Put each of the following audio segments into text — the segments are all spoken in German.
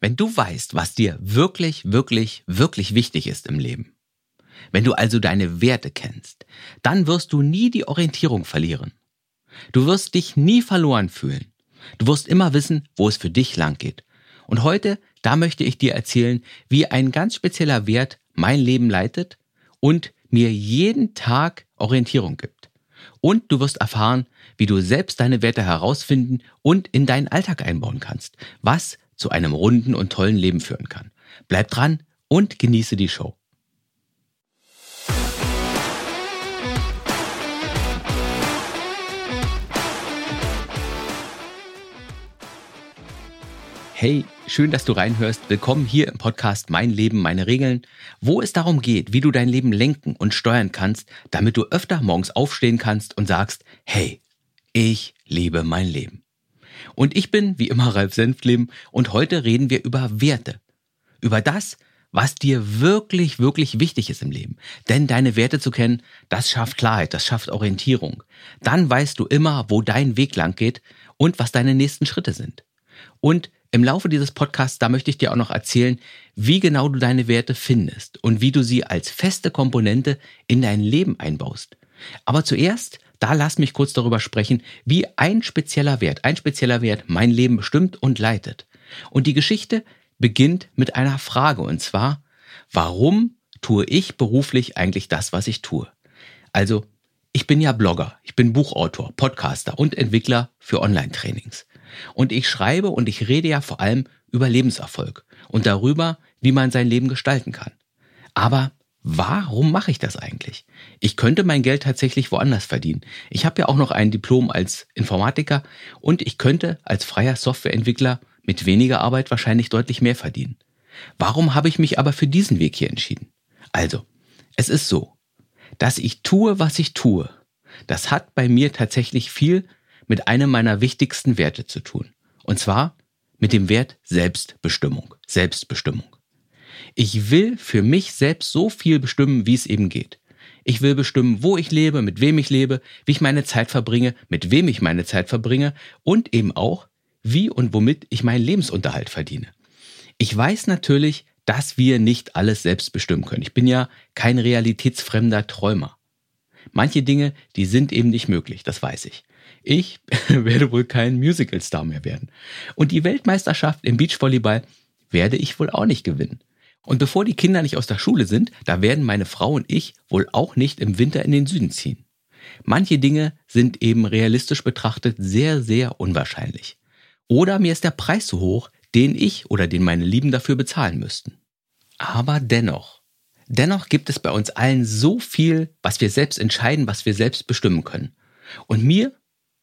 Wenn du weißt, was dir wirklich, wirklich, wirklich wichtig ist im Leben, wenn du also deine Werte kennst, dann wirst du nie die Orientierung verlieren. Du wirst dich nie verloren fühlen. Du wirst immer wissen, wo es für dich lang geht. Und heute, da möchte ich dir erzählen, wie ein ganz spezieller Wert mein Leben leitet und mir jeden Tag Orientierung gibt. Und du wirst erfahren, wie du selbst deine Werte herausfinden und in deinen Alltag einbauen kannst, was zu einem runden und tollen Leben führen kann. Bleib dran und genieße die Show. Hey, schön, dass du reinhörst. Willkommen hier im Podcast Mein Leben, meine Regeln, wo es darum geht, wie du dein Leben lenken und steuern kannst, damit du öfter morgens aufstehen kannst und sagst, hey, ich liebe mein Leben. Und ich bin wie immer Ralf Senfleben und heute reden wir über Werte. Über das, was dir wirklich, wirklich wichtig ist im Leben. Denn deine Werte zu kennen, das schafft Klarheit, das schafft Orientierung. Dann weißt du immer, wo dein Weg lang geht und was deine nächsten Schritte sind. Und im Laufe dieses Podcasts, da möchte ich dir auch noch erzählen, wie genau du deine Werte findest und wie du sie als feste Komponente in dein Leben einbaust. Aber zuerst, da lass mich kurz darüber sprechen, wie ein spezieller Wert, ein spezieller Wert mein Leben bestimmt und leitet. Und die Geschichte beginnt mit einer Frage und zwar, warum tue ich beruflich eigentlich das, was ich tue? Also, ich bin ja Blogger, ich bin Buchautor, Podcaster und Entwickler für Online-Trainings. Und ich schreibe und ich rede ja vor allem über Lebenserfolg und darüber, wie man sein Leben gestalten kann. Aber warum mache ich das eigentlich? Ich könnte mein Geld tatsächlich woanders verdienen. Ich habe ja auch noch ein Diplom als Informatiker und ich könnte als freier Softwareentwickler mit weniger Arbeit wahrscheinlich deutlich mehr verdienen. Warum habe ich mich aber für diesen Weg hier entschieden? Also, es ist so, dass ich tue, was ich tue. Das hat bei mir tatsächlich viel mit einem meiner wichtigsten Werte zu tun. Und zwar mit dem Wert Selbstbestimmung. Selbstbestimmung. Ich will für mich selbst so viel bestimmen, wie es eben geht. Ich will bestimmen, wo ich lebe, mit wem ich lebe, wie ich meine Zeit verbringe, mit wem ich meine Zeit verbringe und eben auch, wie und womit ich meinen Lebensunterhalt verdiene. Ich weiß natürlich, dass wir nicht alles selbst bestimmen können. Ich bin ja kein realitätsfremder Träumer. Manche Dinge, die sind eben nicht möglich, das weiß ich. Ich werde wohl kein Musical-Star mehr werden. Und die Weltmeisterschaft im Beachvolleyball werde ich wohl auch nicht gewinnen. Und bevor die Kinder nicht aus der Schule sind, da werden meine Frau und ich wohl auch nicht im Winter in den Süden ziehen. Manche Dinge sind eben realistisch betrachtet sehr, sehr unwahrscheinlich. Oder mir ist der Preis zu hoch, den ich oder den meine Lieben dafür bezahlen müssten. Aber dennoch, dennoch gibt es bei uns allen so viel, was wir selbst entscheiden, was wir selbst bestimmen können. Und mir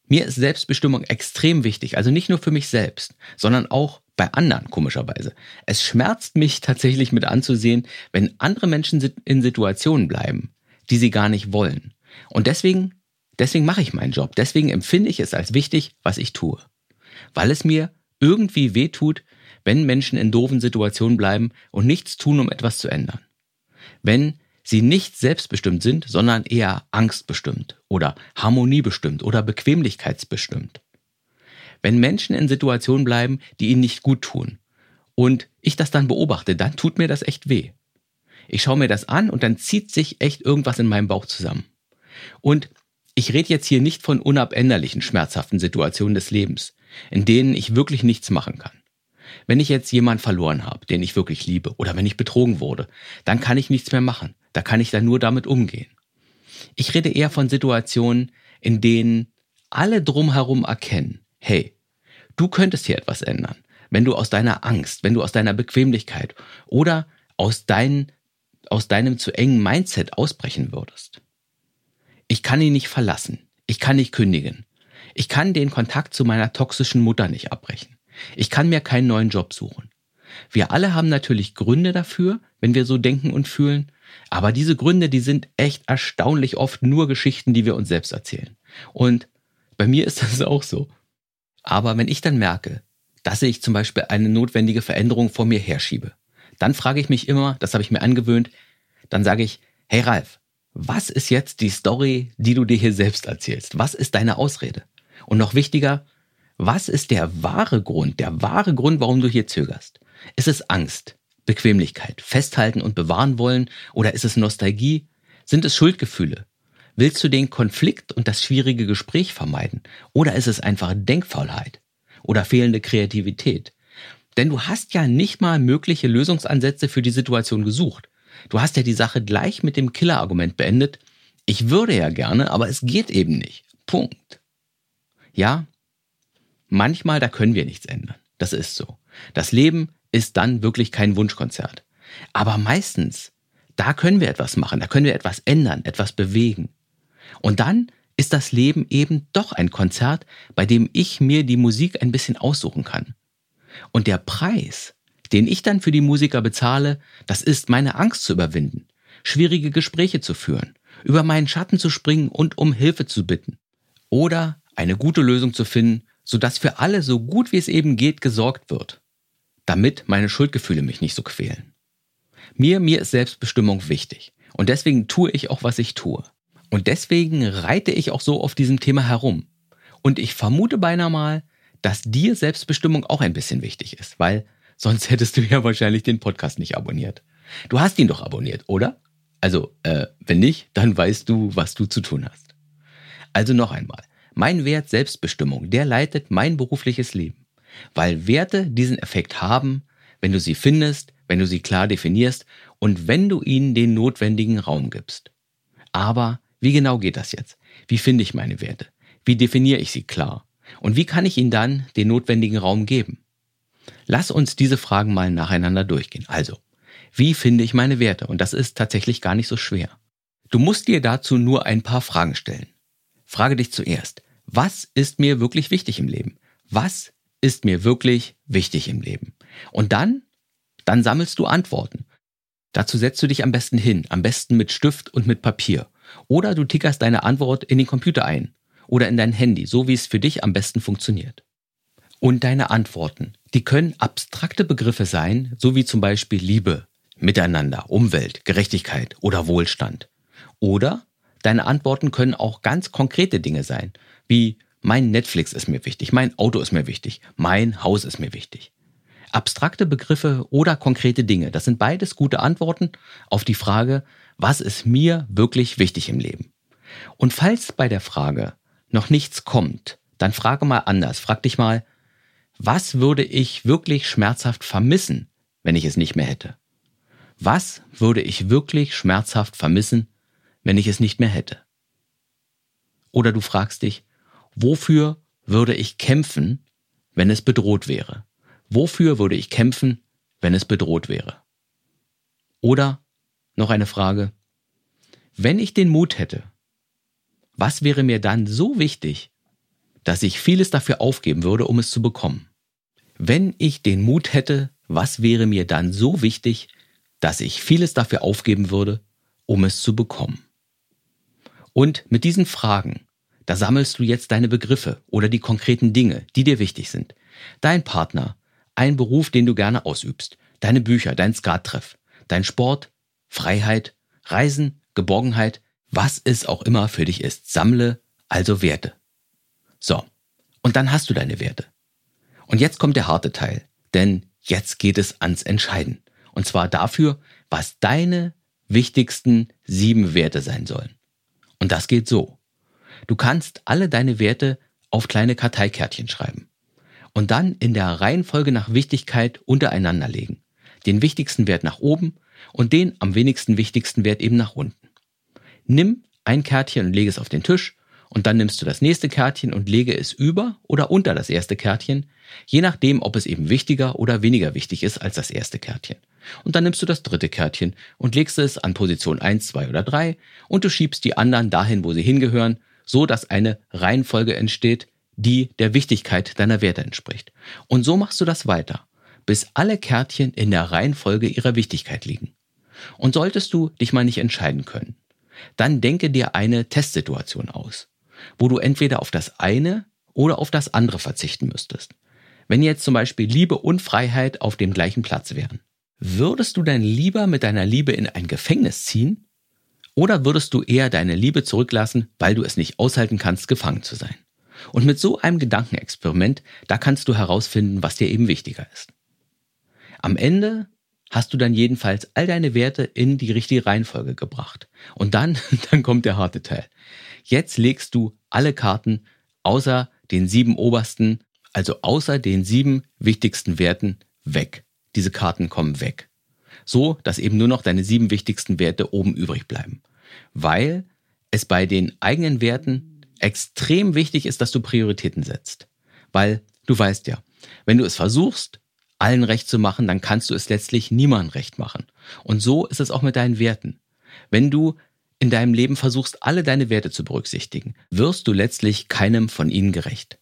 mir ist Selbstbestimmung extrem wichtig, also nicht nur für mich selbst, sondern auch bei anderen, komischerweise. Es schmerzt mich tatsächlich mit anzusehen, wenn andere Menschen in Situationen bleiben, die sie gar nicht wollen. Und deswegen, deswegen mache ich meinen Job. Deswegen empfinde ich es als wichtig, was ich tue. Weil es mir irgendwie wehtut, wenn Menschen in doofen Situationen bleiben und nichts tun, um etwas zu ändern. Wenn sie nicht selbstbestimmt sind, sondern eher angstbestimmt oder harmoniebestimmt oder bequemlichkeitsbestimmt. Wenn Menschen in Situationen bleiben, die ihnen nicht gut tun und ich das dann beobachte, dann tut mir das echt weh. Ich schaue mir das an und dann zieht sich echt irgendwas in meinem Bauch zusammen. Und ich rede jetzt hier nicht von unabänderlichen, schmerzhaften Situationen des Lebens, in denen ich wirklich nichts machen kann. Wenn ich jetzt jemanden verloren habe, den ich wirklich liebe, oder wenn ich betrogen wurde, dann kann ich nichts mehr machen. Da kann ich dann nur damit umgehen. Ich rede eher von Situationen, in denen alle drumherum erkennen, hey, du könntest hier etwas ändern, wenn du aus deiner Angst, wenn du aus deiner Bequemlichkeit oder aus, dein, aus deinem zu engen Mindset ausbrechen würdest. Ich kann ihn nicht verlassen. Ich kann nicht kündigen. Ich kann den Kontakt zu meiner toxischen Mutter nicht abbrechen. Ich kann mir keinen neuen Job suchen. Wir alle haben natürlich Gründe dafür, wenn wir so denken und fühlen, aber diese Gründe, die sind echt erstaunlich oft nur Geschichten, die wir uns selbst erzählen. Und bei mir ist das auch so. Aber wenn ich dann merke, dass ich zum Beispiel eine notwendige Veränderung vor mir herschiebe, dann frage ich mich immer, das habe ich mir angewöhnt, dann sage ich, hey Ralf, was ist jetzt die Story, die du dir hier selbst erzählst? Was ist deine Ausrede? Und noch wichtiger, was ist der wahre Grund, der wahre Grund, warum du hier zögerst? Ist es Angst, Bequemlichkeit, Festhalten und bewahren wollen oder ist es Nostalgie? Sind es Schuldgefühle? Willst du den Konflikt und das schwierige Gespräch vermeiden? Oder ist es einfach Denkfaulheit oder fehlende Kreativität? Denn du hast ja nicht mal mögliche Lösungsansätze für die Situation gesucht. Du hast ja die Sache gleich mit dem Killerargument beendet. Ich würde ja gerne, aber es geht eben nicht. Punkt. Ja, manchmal, da können wir nichts ändern. Das ist so. Das Leben ist dann wirklich kein Wunschkonzert. Aber meistens, da können wir etwas machen, da können wir etwas ändern, etwas bewegen. Und dann ist das Leben eben doch ein Konzert, bei dem ich mir die Musik ein bisschen aussuchen kann. Und der Preis, den ich dann für die Musiker bezahle, das ist meine Angst zu überwinden, schwierige Gespräche zu führen, über meinen Schatten zu springen und um Hilfe zu bitten. Oder eine gute Lösung zu finden, sodass für alle so gut wie es eben geht gesorgt wird, damit meine Schuldgefühle mich nicht so quälen. Mir, mir ist Selbstbestimmung wichtig. Und deswegen tue ich auch, was ich tue. Und deswegen reite ich auch so auf diesem Thema herum. Und ich vermute beinahe mal, dass dir Selbstbestimmung auch ein bisschen wichtig ist, weil sonst hättest du ja wahrscheinlich den Podcast nicht abonniert. Du hast ihn doch abonniert, oder? Also, äh, wenn nicht, dann weißt du, was du zu tun hast. Also noch einmal, mein Wert Selbstbestimmung, der leitet mein berufliches Leben, weil Werte diesen Effekt haben, wenn du sie findest, wenn du sie klar definierst und wenn du ihnen den notwendigen Raum gibst. Aber wie genau geht das jetzt? Wie finde ich meine Werte? Wie definiere ich sie klar? Und wie kann ich ihnen dann den notwendigen Raum geben? Lass uns diese Fragen mal nacheinander durchgehen. Also, wie finde ich meine Werte? Und das ist tatsächlich gar nicht so schwer. Du musst dir dazu nur ein paar Fragen stellen. Frage dich zuerst, was ist mir wirklich wichtig im Leben? Was ist mir wirklich wichtig im Leben? Und dann, dann sammelst du Antworten. Dazu setzt du dich am besten hin, am besten mit Stift und mit Papier oder du tickerst deine Antwort in den Computer ein oder in dein Handy, so wie es für dich am besten funktioniert. Und deine Antworten, die können abstrakte Begriffe sein, so wie zum Beispiel Liebe, Miteinander, Umwelt, Gerechtigkeit oder Wohlstand. Oder deine Antworten können auch ganz konkrete Dinge sein, wie mein Netflix ist mir wichtig, mein Auto ist mir wichtig, mein Haus ist mir wichtig. Abstrakte Begriffe oder konkrete Dinge, das sind beides gute Antworten auf die Frage, was ist mir wirklich wichtig im Leben? Und falls bei der Frage noch nichts kommt, dann frage mal anders. Frag dich mal, was würde ich wirklich schmerzhaft vermissen, wenn ich es nicht mehr hätte? Was würde ich wirklich schmerzhaft vermissen, wenn ich es nicht mehr hätte? Oder du fragst dich, wofür würde ich kämpfen, wenn es bedroht wäre? Wofür würde ich kämpfen, wenn es bedroht wäre? Oder noch eine Frage. Wenn ich den Mut hätte, was wäre mir dann so wichtig, dass ich vieles dafür aufgeben würde, um es zu bekommen? Wenn ich den Mut hätte, was wäre mir dann so wichtig, dass ich vieles dafür aufgeben würde, um es zu bekommen? Und mit diesen Fragen, da sammelst du jetzt deine Begriffe oder die konkreten Dinge, die dir wichtig sind. Dein Partner, ein Beruf, den du gerne ausübst, deine Bücher, dein Skattreff, dein Sport, Freiheit, Reisen, Geborgenheit, was es auch immer für dich ist. Sammle also Werte. So, und dann hast du deine Werte. Und jetzt kommt der harte Teil, denn jetzt geht es ans Entscheiden. Und zwar dafür, was deine wichtigsten sieben Werte sein sollen. Und das geht so. Du kannst alle deine Werte auf kleine Karteikärtchen schreiben und dann in der Reihenfolge nach Wichtigkeit untereinander legen. Den wichtigsten Wert nach oben und den am wenigsten wichtigsten Wert eben nach unten. Nimm ein Kärtchen und lege es auf den Tisch und dann nimmst du das nächste Kärtchen und lege es über oder unter das erste Kärtchen, je nachdem, ob es eben wichtiger oder weniger wichtig ist als das erste Kärtchen. Und dann nimmst du das dritte Kärtchen und legst es an Position 1, 2 oder 3 und du schiebst die anderen dahin, wo sie hingehören, so dass eine Reihenfolge entsteht, die der Wichtigkeit deiner Werte entspricht. Und so machst du das weiter bis alle Kärtchen in der Reihenfolge ihrer Wichtigkeit liegen. Und solltest du dich mal nicht entscheiden können, dann denke dir eine Testsituation aus, wo du entweder auf das eine oder auf das andere verzichten müsstest. Wenn jetzt zum Beispiel Liebe und Freiheit auf dem gleichen Platz wären, würdest du denn lieber mit deiner Liebe in ein Gefängnis ziehen? Oder würdest du eher deine Liebe zurücklassen, weil du es nicht aushalten kannst, gefangen zu sein? Und mit so einem Gedankenexperiment, da kannst du herausfinden, was dir eben wichtiger ist. Am Ende hast du dann jedenfalls all deine Werte in die richtige Reihenfolge gebracht. Und dann, dann kommt der harte Teil. Jetzt legst du alle Karten außer den sieben obersten, also außer den sieben wichtigsten Werten weg. Diese Karten kommen weg. So, dass eben nur noch deine sieben wichtigsten Werte oben übrig bleiben. Weil es bei den eigenen Werten extrem wichtig ist, dass du Prioritäten setzt. Weil du weißt ja, wenn du es versuchst, allen recht zu machen, dann kannst du es letztlich niemandem recht machen. Und so ist es auch mit deinen Werten. Wenn du in deinem Leben versuchst, alle deine Werte zu berücksichtigen, wirst du letztlich keinem von ihnen gerecht.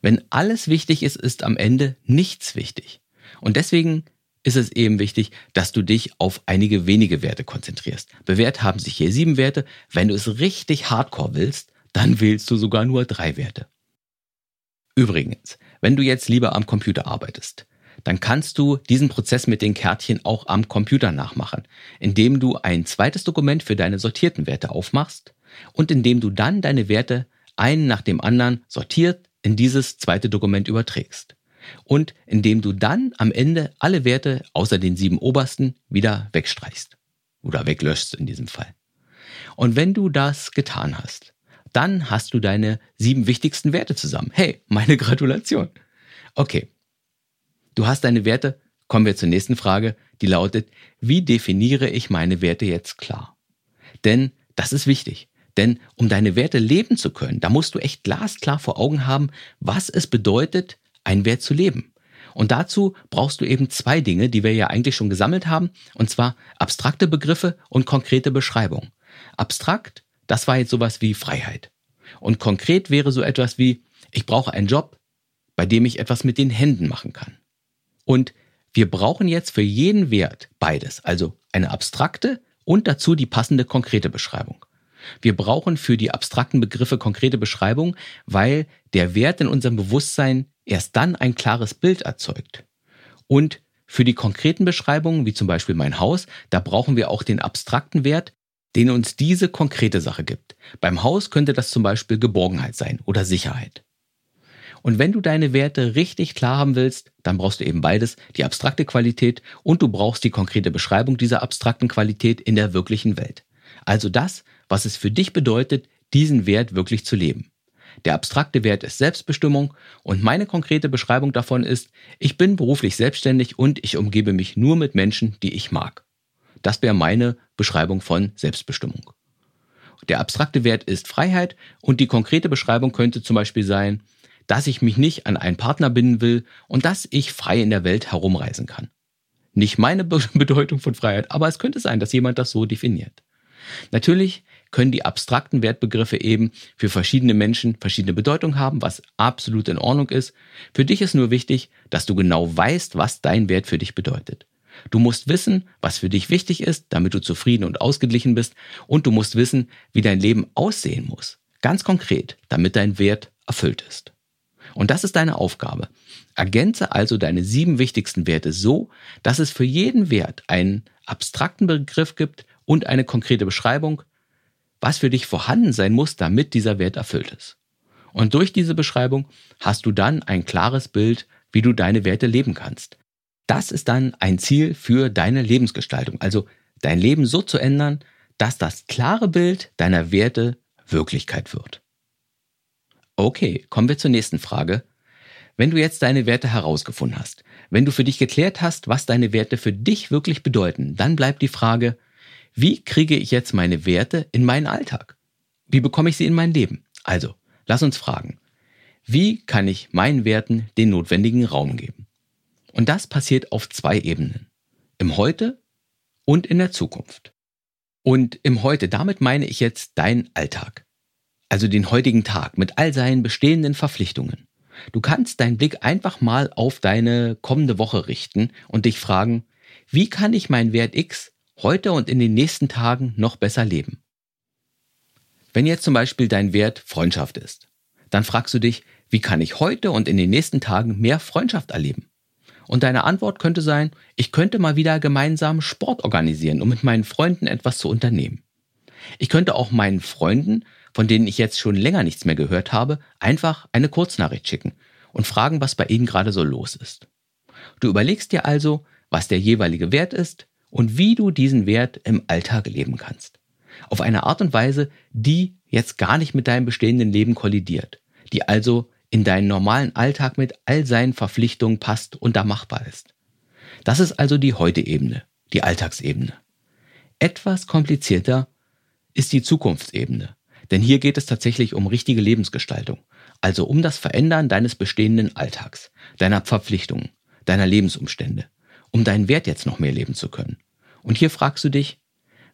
Wenn alles wichtig ist, ist am Ende nichts wichtig. Und deswegen ist es eben wichtig, dass du dich auf einige wenige Werte konzentrierst. Bewährt haben sich hier sieben Werte. Wenn du es richtig hardcore willst, dann wählst du sogar nur drei Werte. Übrigens, wenn du jetzt lieber am Computer arbeitest, dann kannst du diesen Prozess mit den Kärtchen auch am Computer nachmachen, indem du ein zweites Dokument für deine sortierten Werte aufmachst und indem du dann deine Werte einen nach dem anderen sortiert in dieses zweite Dokument überträgst. Und indem du dann am Ende alle Werte außer den sieben obersten wieder wegstreichst. Oder weglöschst in diesem Fall. Und wenn du das getan hast, dann hast du deine sieben wichtigsten Werte zusammen. Hey, meine Gratulation. Okay, Du hast deine Werte. Kommen wir zur nächsten Frage, die lautet, wie definiere ich meine Werte jetzt klar? Denn das ist wichtig. Denn um deine Werte leben zu können, da musst du echt glasklar vor Augen haben, was es bedeutet, einen Wert zu leben. Und dazu brauchst du eben zwei Dinge, die wir ja eigentlich schon gesammelt haben, und zwar abstrakte Begriffe und konkrete Beschreibung. Abstrakt, das war jetzt sowas wie Freiheit. Und konkret wäre so etwas wie, ich brauche einen Job, bei dem ich etwas mit den Händen machen kann. Und wir brauchen jetzt für jeden Wert beides, also eine abstrakte und dazu die passende konkrete Beschreibung. Wir brauchen für die abstrakten Begriffe konkrete Beschreibung, weil der Wert in unserem Bewusstsein erst dann ein klares Bild erzeugt. Und für die konkreten Beschreibungen, wie zum Beispiel mein Haus, da brauchen wir auch den abstrakten Wert, den uns diese konkrete Sache gibt. Beim Haus könnte das zum Beispiel Geborgenheit sein oder Sicherheit. Und wenn du deine Werte richtig klar haben willst, dann brauchst du eben beides, die abstrakte Qualität und du brauchst die konkrete Beschreibung dieser abstrakten Qualität in der wirklichen Welt. Also das, was es für dich bedeutet, diesen Wert wirklich zu leben. Der abstrakte Wert ist Selbstbestimmung und meine konkrete Beschreibung davon ist, ich bin beruflich selbstständig und ich umgebe mich nur mit Menschen, die ich mag. Das wäre meine Beschreibung von Selbstbestimmung. Der abstrakte Wert ist Freiheit und die konkrete Beschreibung könnte zum Beispiel sein, dass ich mich nicht an einen Partner binden will und dass ich frei in der Welt herumreisen kann. Nicht meine Bedeutung von Freiheit, aber es könnte sein, dass jemand das so definiert. Natürlich können die abstrakten Wertbegriffe eben für verschiedene Menschen verschiedene Bedeutung haben, was absolut in Ordnung ist. Für dich ist nur wichtig, dass du genau weißt, was dein Wert für dich bedeutet. Du musst wissen, was für dich wichtig ist, damit du zufrieden und ausgeglichen bist, und du musst wissen, wie dein Leben aussehen muss. Ganz konkret, damit dein Wert erfüllt ist. Und das ist deine Aufgabe. Ergänze also deine sieben wichtigsten Werte so, dass es für jeden Wert einen abstrakten Begriff gibt und eine konkrete Beschreibung, was für dich vorhanden sein muss, damit dieser Wert erfüllt ist. Und durch diese Beschreibung hast du dann ein klares Bild, wie du deine Werte leben kannst. Das ist dann ein Ziel für deine Lebensgestaltung, also dein Leben so zu ändern, dass das klare Bild deiner Werte Wirklichkeit wird. Okay, kommen wir zur nächsten Frage. Wenn du jetzt deine Werte herausgefunden hast, wenn du für dich geklärt hast, was deine Werte für dich wirklich bedeuten, dann bleibt die Frage, wie kriege ich jetzt meine Werte in meinen Alltag? Wie bekomme ich sie in mein Leben? Also, lass uns fragen, wie kann ich meinen Werten den notwendigen Raum geben? Und das passiert auf zwei Ebenen. Im Heute und in der Zukunft. Und im Heute, damit meine ich jetzt deinen Alltag also den heutigen Tag mit all seinen bestehenden Verpflichtungen. Du kannst deinen Blick einfach mal auf deine kommende Woche richten und dich fragen, wie kann ich meinen Wert X heute und in den nächsten Tagen noch besser leben? Wenn jetzt zum Beispiel dein Wert Freundschaft ist, dann fragst du dich, wie kann ich heute und in den nächsten Tagen mehr Freundschaft erleben? Und deine Antwort könnte sein, ich könnte mal wieder gemeinsam Sport organisieren, um mit meinen Freunden etwas zu unternehmen. Ich könnte auch meinen Freunden von denen ich jetzt schon länger nichts mehr gehört habe, einfach eine Kurznachricht schicken und fragen, was bei ihnen gerade so los ist. Du überlegst dir also, was der jeweilige Wert ist und wie du diesen Wert im Alltag leben kannst. Auf eine Art und Weise, die jetzt gar nicht mit deinem bestehenden Leben kollidiert, die also in deinen normalen Alltag mit all seinen Verpflichtungen passt und da machbar ist. Das ist also die Heute-Ebene, die Alltagsebene. Etwas komplizierter ist die Zukunftsebene, denn hier geht es tatsächlich um richtige Lebensgestaltung, also um das Verändern deines bestehenden Alltags, deiner Verpflichtungen, deiner Lebensumstände, um deinen Wert jetzt noch mehr leben zu können. Und hier fragst du dich,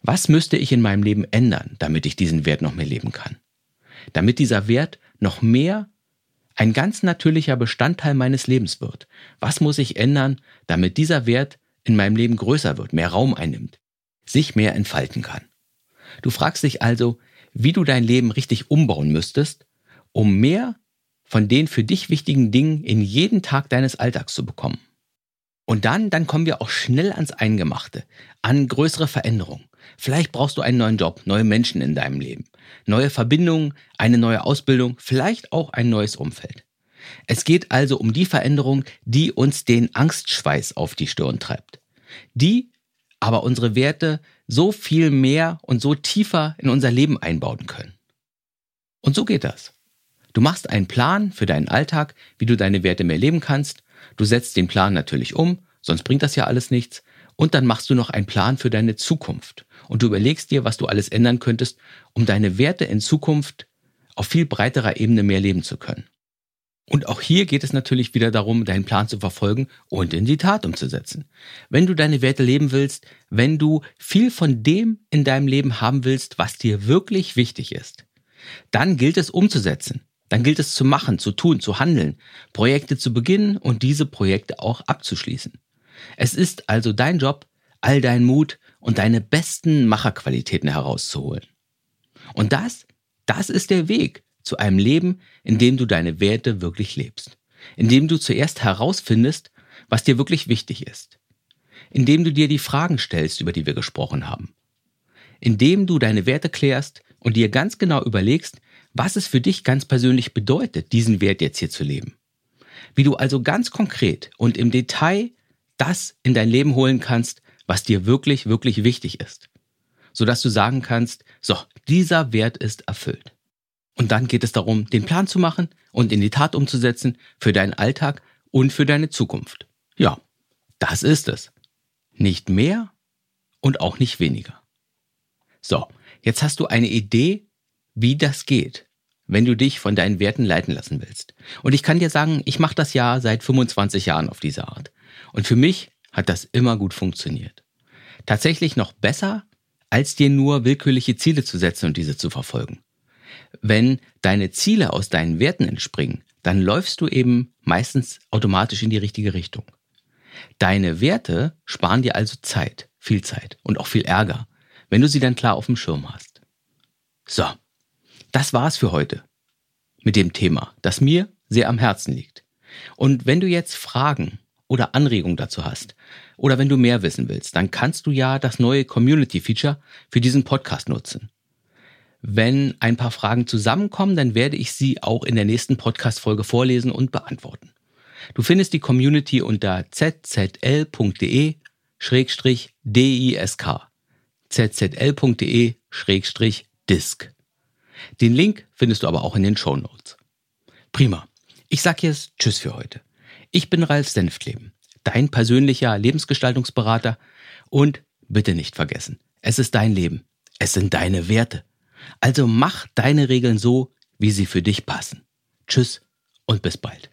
was müsste ich in meinem Leben ändern, damit ich diesen Wert noch mehr leben kann? Damit dieser Wert noch mehr ein ganz natürlicher Bestandteil meines Lebens wird. Was muss ich ändern, damit dieser Wert in meinem Leben größer wird, mehr Raum einnimmt, sich mehr entfalten kann? Du fragst dich also, wie du dein Leben richtig umbauen müsstest, um mehr von den für dich wichtigen Dingen in jeden Tag deines Alltags zu bekommen. Und dann, dann kommen wir auch schnell ans Eingemachte, an größere Veränderungen. Vielleicht brauchst du einen neuen Job, neue Menschen in deinem Leben, neue Verbindungen, eine neue Ausbildung, vielleicht auch ein neues Umfeld. Es geht also um die Veränderung, die uns den Angstschweiß auf die Stirn treibt. Die aber unsere Werte so viel mehr und so tiefer in unser Leben einbauen können. Und so geht das. Du machst einen Plan für deinen Alltag, wie du deine Werte mehr leben kannst. Du setzt den Plan natürlich um, sonst bringt das ja alles nichts. Und dann machst du noch einen Plan für deine Zukunft. Und du überlegst dir, was du alles ändern könntest, um deine Werte in Zukunft auf viel breiterer Ebene mehr leben zu können. Und auch hier geht es natürlich wieder darum, deinen Plan zu verfolgen und in die Tat umzusetzen. Wenn du deine Werte leben willst, wenn du viel von dem in deinem Leben haben willst, was dir wirklich wichtig ist, dann gilt es umzusetzen. Dann gilt es zu machen, zu tun, zu handeln, Projekte zu beginnen und diese Projekte auch abzuschließen. Es ist also dein Job, all dein Mut und deine besten Macherqualitäten herauszuholen. Und das, das ist der Weg zu einem Leben, in dem du deine Werte wirklich lebst. In dem du zuerst herausfindest, was dir wirklich wichtig ist. In dem du dir die Fragen stellst, über die wir gesprochen haben. In dem du deine Werte klärst und dir ganz genau überlegst, was es für dich ganz persönlich bedeutet, diesen Wert jetzt hier zu leben. Wie du also ganz konkret und im Detail das in dein Leben holen kannst, was dir wirklich, wirklich wichtig ist. Sodass du sagen kannst, so, dieser Wert ist erfüllt. Und dann geht es darum, den Plan zu machen und in die Tat umzusetzen für deinen Alltag und für deine Zukunft. Ja, das ist es. Nicht mehr und auch nicht weniger. So, jetzt hast du eine Idee, wie das geht, wenn du dich von deinen Werten leiten lassen willst. Und ich kann dir sagen, ich mache das ja seit 25 Jahren auf diese Art. Und für mich hat das immer gut funktioniert. Tatsächlich noch besser, als dir nur willkürliche Ziele zu setzen und diese zu verfolgen. Wenn deine Ziele aus deinen Werten entspringen, dann läufst du eben meistens automatisch in die richtige Richtung. Deine Werte sparen dir also Zeit, viel Zeit und auch viel Ärger, wenn du sie dann klar auf dem Schirm hast. So, das war's für heute mit dem Thema, das mir sehr am Herzen liegt. Und wenn du jetzt Fragen oder Anregungen dazu hast oder wenn du mehr wissen willst, dann kannst du ja das neue Community Feature für diesen Podcast nutzen. Wenn ein paar Fragen zusammenkommen, dann werde ich sie auch in der nächsten Podcast-Folge vorlesen und beantworten. Du findest die Community unter zzl.de-disk. zzl.de-disk. Den Link findest du aber auch in den Show Notes. Prima. Ich sag jetzt Tschüss für heute. Ich bin Ralf Senftleben, dein persönlicher Lebensgestaltungsberater und bitte nicht vergessen, es ist dein Leben, es sind deine Werte. Also mach deine Regeln so, wie sie für dich passen. Tschüss und bis bald.